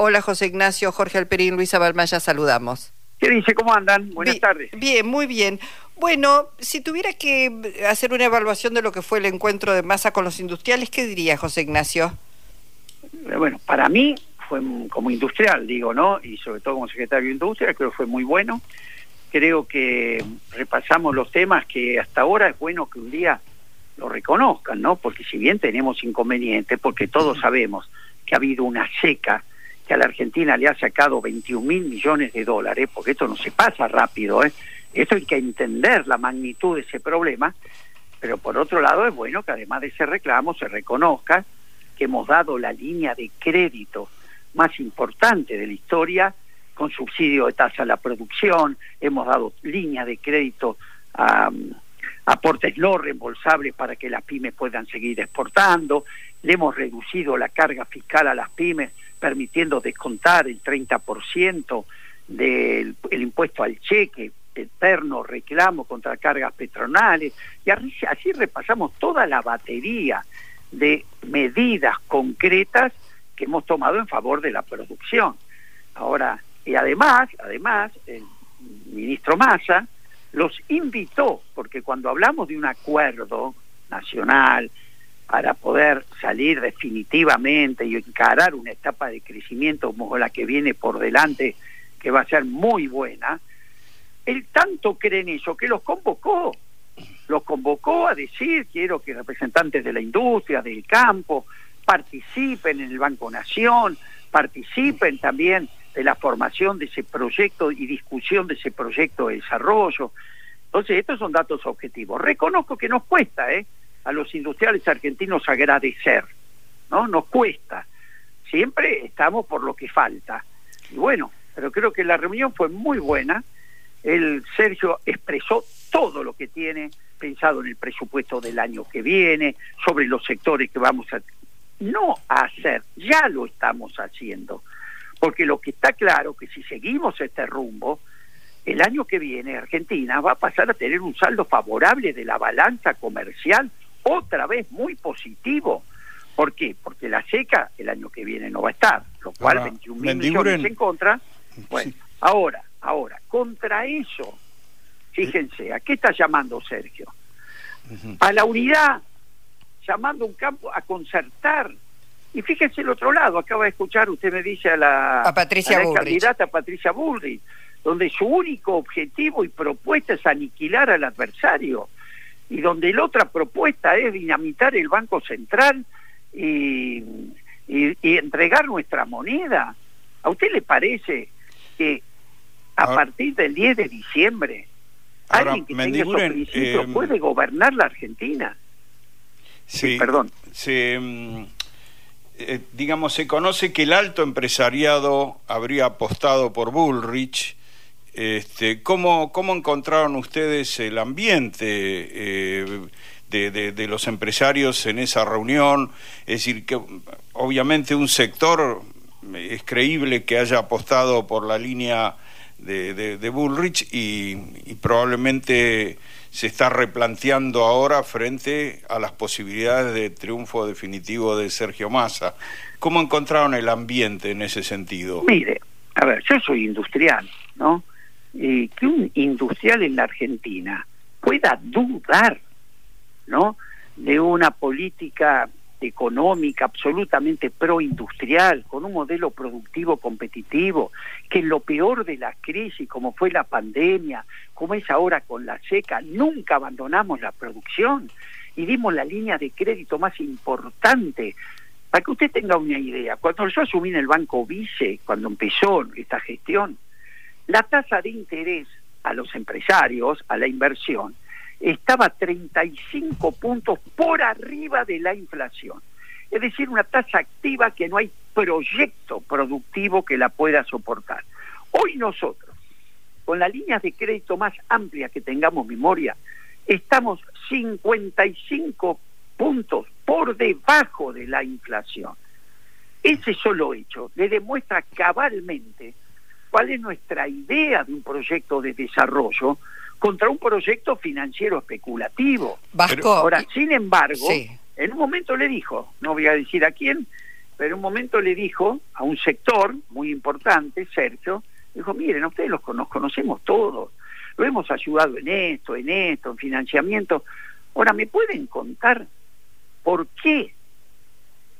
Hola José Ignacio, Jorge Alperín, Luisa Balmaya, saludamos. ¿Qué dice? ¿Cómo andan? Buenas tardes. Bien, muy bien. Bueno, si tuviera que hacer una evaluación de lo que fue el encuentro de masa con los industriales, ¿qué diría José Ignacio? Eh, bueno, para mí fue como industrial, digo, ¿no? Y sobre todo como secretario de Industria, creo que fue muy bueno. Creo que repasamos los temas que hasta ahora es bueno que un día lo reconozcan, ¿no? Porque si bien tenemos inconvenientes, porque todos sabemos que ha habido una seca que a la Argentina le ha sacado 21 mil millones de dólares, porque esto no se pasa rápido, ¿eh? esto hay que entender la magnitud de ese problema, pero por otro lado es bueno que además de ese reclamo se reconozca que hemos dado la línea de crédito más importante de la historia con subsidio de tasa a la producción, hemos dado línea de crédito a aportes no reembolsables para que las pymes puedan seguir exportando, le hemos reducido la carga fiscal a las pymes permitiendo descontar el 30% del el impuesto al cheque, eterno reclamo contra cargas petronales, y así, repasamos toda la batería de medidas concretas que hemos tomado en favor de la producción. Ahora, y además, además, el ministro Massa los invitó, porque cuando hablamos de un acuerdo nacional, para poder salir definitivamente y encarar una etapa de crecimiento como la que viene por delante, que va a ser muy buena, él tanto cree en eso que los convocó, los convocó a decir, quiero que representantes de la industria, del campo, participen en el Banco Nación, participen también de la formación de ese proyecto y discusión de ese proyecto de desarrollo. Entonces, estos son datos objetivos. Reconozco que nos cuesta, ¿eh? A los industriales argentinos agradecer, ¿no? Nos cuesta. Siempre estamos por lo que falta. Y bueno, pero creo que la reunión fue muy buena. El Sergio expresó todo lo que tiene pensado en el presupuesto del año que viene, sobre los sectores que vamos a no hacer, ya lo estamos haciendo. Porque lo que está claro que si seguimos este rumbo, el año que viene Argentina va a pasar a tener un saldo favorable de la balanza comercial otra vez muy positivo. ¿Por qué? Porque la seca el año que viene no va a estar, lo cual 21 mil millones en contra. Bueno, ahora, ahora, contra eso, fíjense, ¿a qué está llamando Sergio? A la unidad, llamando un campo a concertar. Y fíjense el otro lado, acaba de escuchar, usted me dice a la, a Patricia a candidata Patricia Bullrich, donde su único objetivo y propuesta es aniquilar al adversario y donde la otra propuesta es dinamitar el Banco Central y, entregar nuestra moneda. ¿A usted le parece que a partir del 10 de diciembre alguien que tenga esos principios eh, puede gobernar la Argentina? Sí, perdón. Se, mm, eh, digamos, se conoce que el alto empresariado habría apostado por Bullrich este, ¿cómo, ¿Cómo encontraron ustedes el ambiente eh, de, los empresarios en esa reunión? Es decir, que obviamente un sector es creíble que haya apostado por la línea de, Bullrich y, probablemente se está replanteando ahora frente a las posibilidades de triunfo definitivo de Sergio Massa. ¿Cómo encontraron el ambiente en ese sentido? Mire, a ver, yo soy industrial, ¿no? Eh, que un industrial en la Argentina pueda dudar, ¿no? De una política económica absolutamente proindustrial, con un modelo productivo competitivo, que en lo peor de la crisis, como fue la pandemia, como es ahora con la seca, nunca abandonamos la producción y dimos la línea de crédito más importante. Para que usted tenga una idea, cuando yo asumí en el Banco Vice, cuando empezó esta gestión, la tasa de interés a los empresarios, a la inversión, estaba 35 puntos por arriba de la inflación. Es decir, una tasa activa que no hay proyecto productivo que la pueda soportar. Hoy nosotros, con las líneas de crédito más amplias que tengamos memoria, estamos 55 puntos por debajo de la inflación. Ese solo hecho le demuestra cabalmente cuál es nuestra idea de un proyecto de desarrollo contra un proyecto financiero especulativo. Ahora, sin embargo, en un momento le dijo, no voy a decir a quién, pero en un momento le dijo a un sector muy importante, Sergio, dijo, miren, ustedes los, nos conocemos todos, lo hemos ayudado en esto, en esto, en financiamiento. Ahora, ¿me pueden contar por qué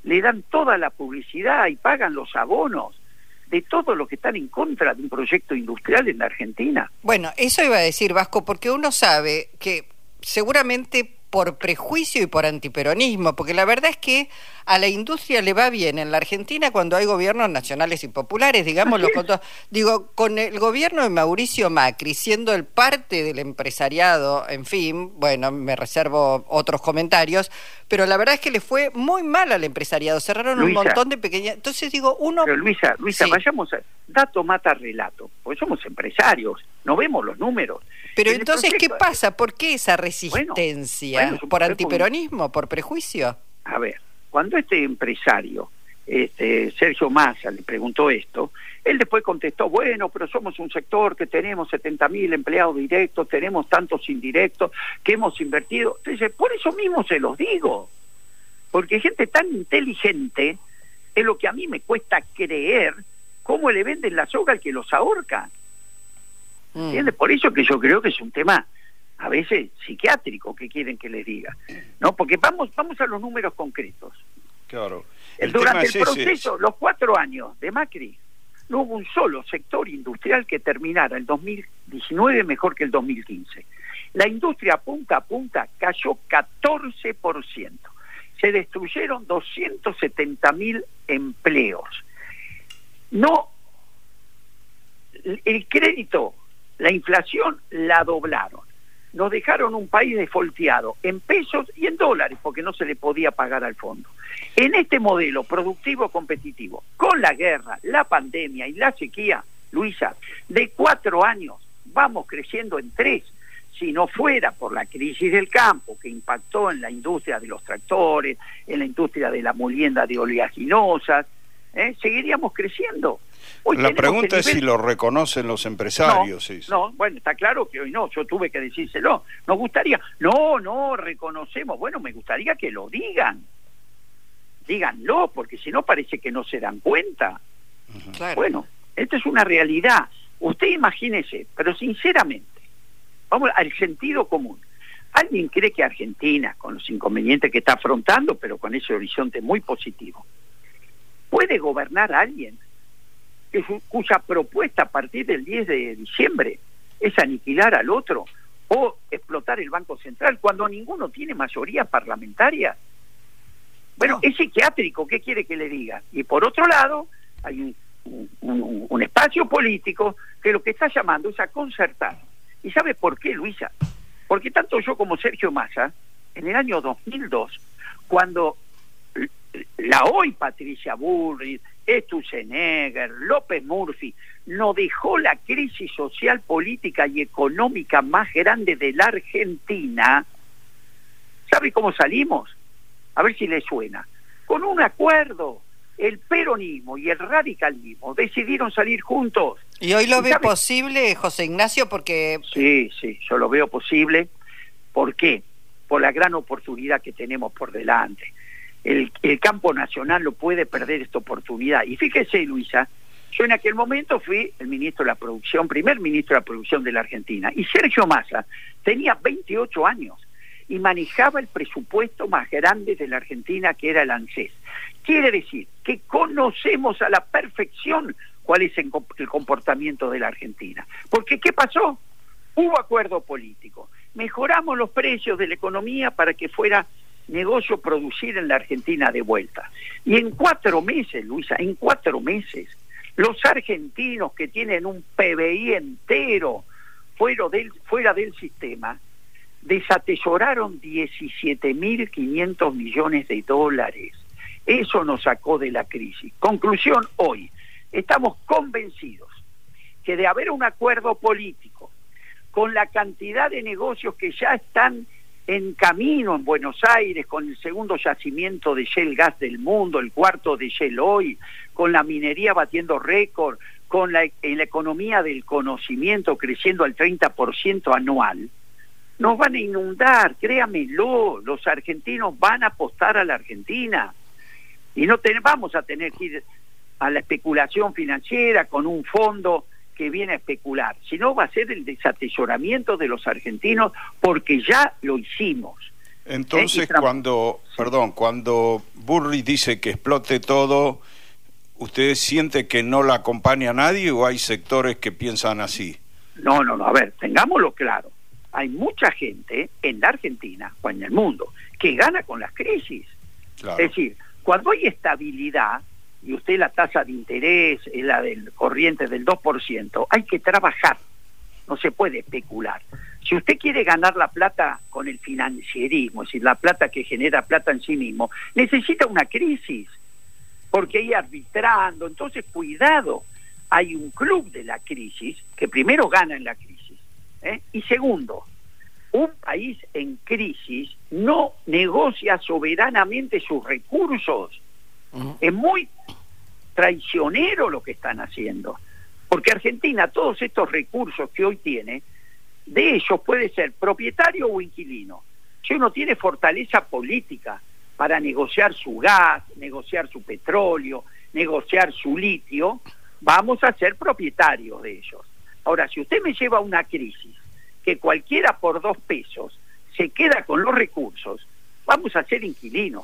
le dan toda la publicidad y pagan los abonos de todos los que están en contra de un proyecto industrial en la Argentina? Bueno, eso iba a decir Vasco, porque uno sabe que seguramente por prejuicio y por antiperonismo, porque la verdad es que a la industria le va bien en la Argentina cuando hay gobiernos nacionales y populares, digámoslo con todo. Digo, con el gobierno de Mauricio Macri siendo el parte del empresariado, en fin, bueno, me reservo otros comentarios, pero la verdad es que le fue muy mal al empresariado, cerraron un montón de pequeñas... Entonces digo, uno... Pero Luisa, Luisa, vayamos a... Dato mata relato, porque somos empresarios, no vemos los números. Pero entonces, ¿qué pasa? ¿Por qué esa resistencia? ¿Por antiperonismo? ¿Por prejuicio? A ver, cuando este empresario, este, Sergio Massa, le preguntó esto, él después contestó, bueno, pero somos un sector que tenemos 70 mil empleados directos, tenemos tantos indirectos, que hemos invertido. Entonces, por eso mismo se los digo, porque gente tan inteligente es lo que a mí me cuesta creer cómo le venden la soga al que los ahorca. Mm. Por eso que yo creo que es un tema a veces psiquiátrico que quieren que les diga, ¿no? Porque vamos vamos a los números concretos. Claro. Durante el proceso, los cuatro años de Macri, no hubo un solo sector industrial que terminara el 2019 mejor que el 2015. La industria punta a punta cayó 14%. Se destruyeron 270 mil empleos. No, el crédito la inflación la doblaron. Nos dejaron un país desfolteado en pesos y en dólares porque no se le podía pagar al fondo. En este modelo productivo competitivo, con la guerra, la pandemia y la sequía, Luisa, de cuatro años vamos creciendo en tres. Si no fuera por la crisis del campo que impactó en la industria de los tractores, en la industria de la molienda de oleaginosas, ¿eh? seguiríamos creciendo la pregunta es si lo reconocen los empresarios. No, bueno, está claro que hoy no, yo tuve que decírselo. Nos gustaría, no, no, reconocemos. Bueno, me gustaría que lo digan. Díganlo, porque si no parece que no se dan cuenta. Bueno, esto es una realidad. Usted imagínese, pero sinceramente, vamos al sentido común. ¿Alguien cree que Argentina, con los inconvenientes que está afrontando, pero con ese horizonte muy positivo, puede gobernar a alguien cuya propuesta a partir del 10 de diciembre es aniquilar al otro o explotar el Banco Central cuando ninguno tiene mayoría parlamentaria. Bueno, es psiquiátrico, ¿qué quiere que le diga? Y por otro lado, hay un, un, espacio político que lo que está llamando es a concertar. ¿Y sabe por qué, Luisa? Porque tanto yo como Sergio Massa, en el año 2002, cuando la hoy Patricia Bullrich, Stusenegger, López Murphy, nos dejó la crisis social, política y económica más grande de la Argentina, ¿sabe cómo salimos? A ver si le suena. Con un acuerdo, el peronismo y el radicalismo decidieron salir juntos. ¿Y hoy lo ve posible, José Ignacio? Porque... Sí, sí, yo lo veo posible. ¿Por qué? Por la gran oportunidad que tenemos por delante el, campo nacional lo puede perder esta oportunidad. Y fíjese, Luisa, yo en aquel momento fui el ministro de la producción, primer ministro de la producción de la Argentina, y Sergio Massa tenía 28 años y manejaba el presupuesto más grande de la Argentina, que era el ANSES. Quiere decir que conocemos a la perfección cuál es el comportamiento de la Argentina. Porque ¿qué pasó? Hubo acuerdo político. Mejoramos los precios de la economía para que fuera negocio producir en la Argentina de vuelta. Y en cuatro meses, Luisa, en cuatro meses, los argentinos que tienen un PBI entero fuera del, fuera del sistema, desatesoraron 17.500 millones de dólares. Eso nos sacó de la crisis. Conclusión hoy, estamos convencidos que de haber un acuerdo político con la cantidad de negocios que ya están en camino en Buenos Aires con el segundo yacimiento de Shell Gas del mundo, el cuarto de Shell hoy, con la minería batiendo récord, con la, la economía del conocimiento creciendo al 30% anual, nos van a inundar, créamelo, los argentinos van a apostar a la Argentina. Y no vamos a tener que ir a la especulación financiera con un fondo que viene a especular, sino va a ser el desatesoramiento de los argentinos porque ya lo hicimos. Entonces, cuando, perdón, cuando Burri dice que explote todo, ¿usted siente que no la acompaña nadie o hay sectores que piensan así? No, no, no, a ver, tengámoslo claro. Hay mucha gente en la Argentina o en el mundo que gana con las crisis. Es decir, cuando hay estabilidad, y usted la tasa de interés es la del corriente del 2%, hay que trabajar, no se puede especular. Si usted quiere ganar la plata con el financierismo, es decir, la plata que genera plata en sí mismo, necesita una crisis, porque hay arbitrando, entonces cuidado, hay un club de la crisis que primero gana en la crisis, ¿eh? y segundo, un país en crisis no negocia soberanamente sus recursos. Es muy traicionero lo que están haciendo. Porque Argentina, todos estos recursos que hoy tiene, de ellos puede ser propietario o inquilino. Si uno tiene fortaleza política para negociar su gas, negociar su petróleo, negociar su litio, vamos a ser propietarios de ellos. Ahora, si usted me lleva a una crisis que cualquiera por dos pesos se queda con los recursos, vamos a ser inquilinos.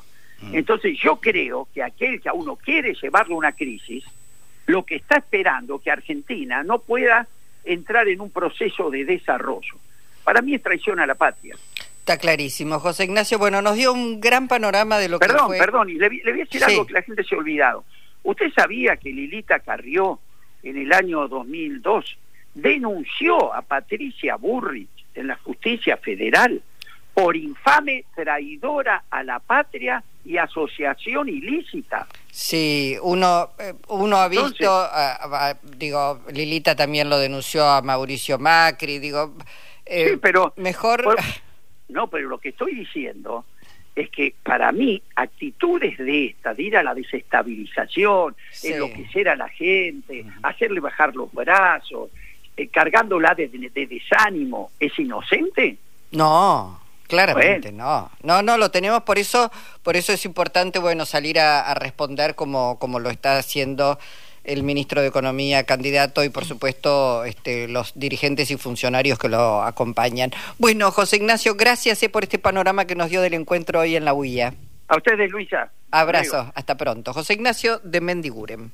Mm. Entonces yo creo que aquel que a uno quiere llevarlo a una crisis, lo que está esperando que Argentina no pueda entrar en un proceso de desarrollo. Para mí es traición a la patria. Está clarísimo, José Ignacio. Bueno, nos dio un gran panorama de lo que Perdón, perdón, y le, le, voy a decir algo que la gente se ha olvidado. ¿Usted sabía que Lilita Carrió en el año 2002 denunció a Patricia Burrich en la justicia federal por infame traidora a la patria y asociación ilícita. Sí, uno, eh, uno ha visto, digo, Lilita también lo denunció a Mauricio Macri, digo, eh, pero mejor... no, pero lo que estoy diciendo es que para mí actitudes de esta, de ir a la desestabilización, enloquecer a la gente, hacerle bajar los brazos, eh, cargándola de, desánimo, ¿es inocente? No, claramente no. No, no, lo tenemos, por eso, por eso es importante, bueno, salir a, responder como, como lo está haciendo el ministro de Economía candidato y por supuesto este, los dirigentes y funcionarios que lo acompañan. Bueno, José Ignacio, gracias eh, por este panorama que nos dio del encuentro hoy en la huilla. A ustedes, Luisa. Abrazo, hasta pronto. José Ignacio de Mendiguren.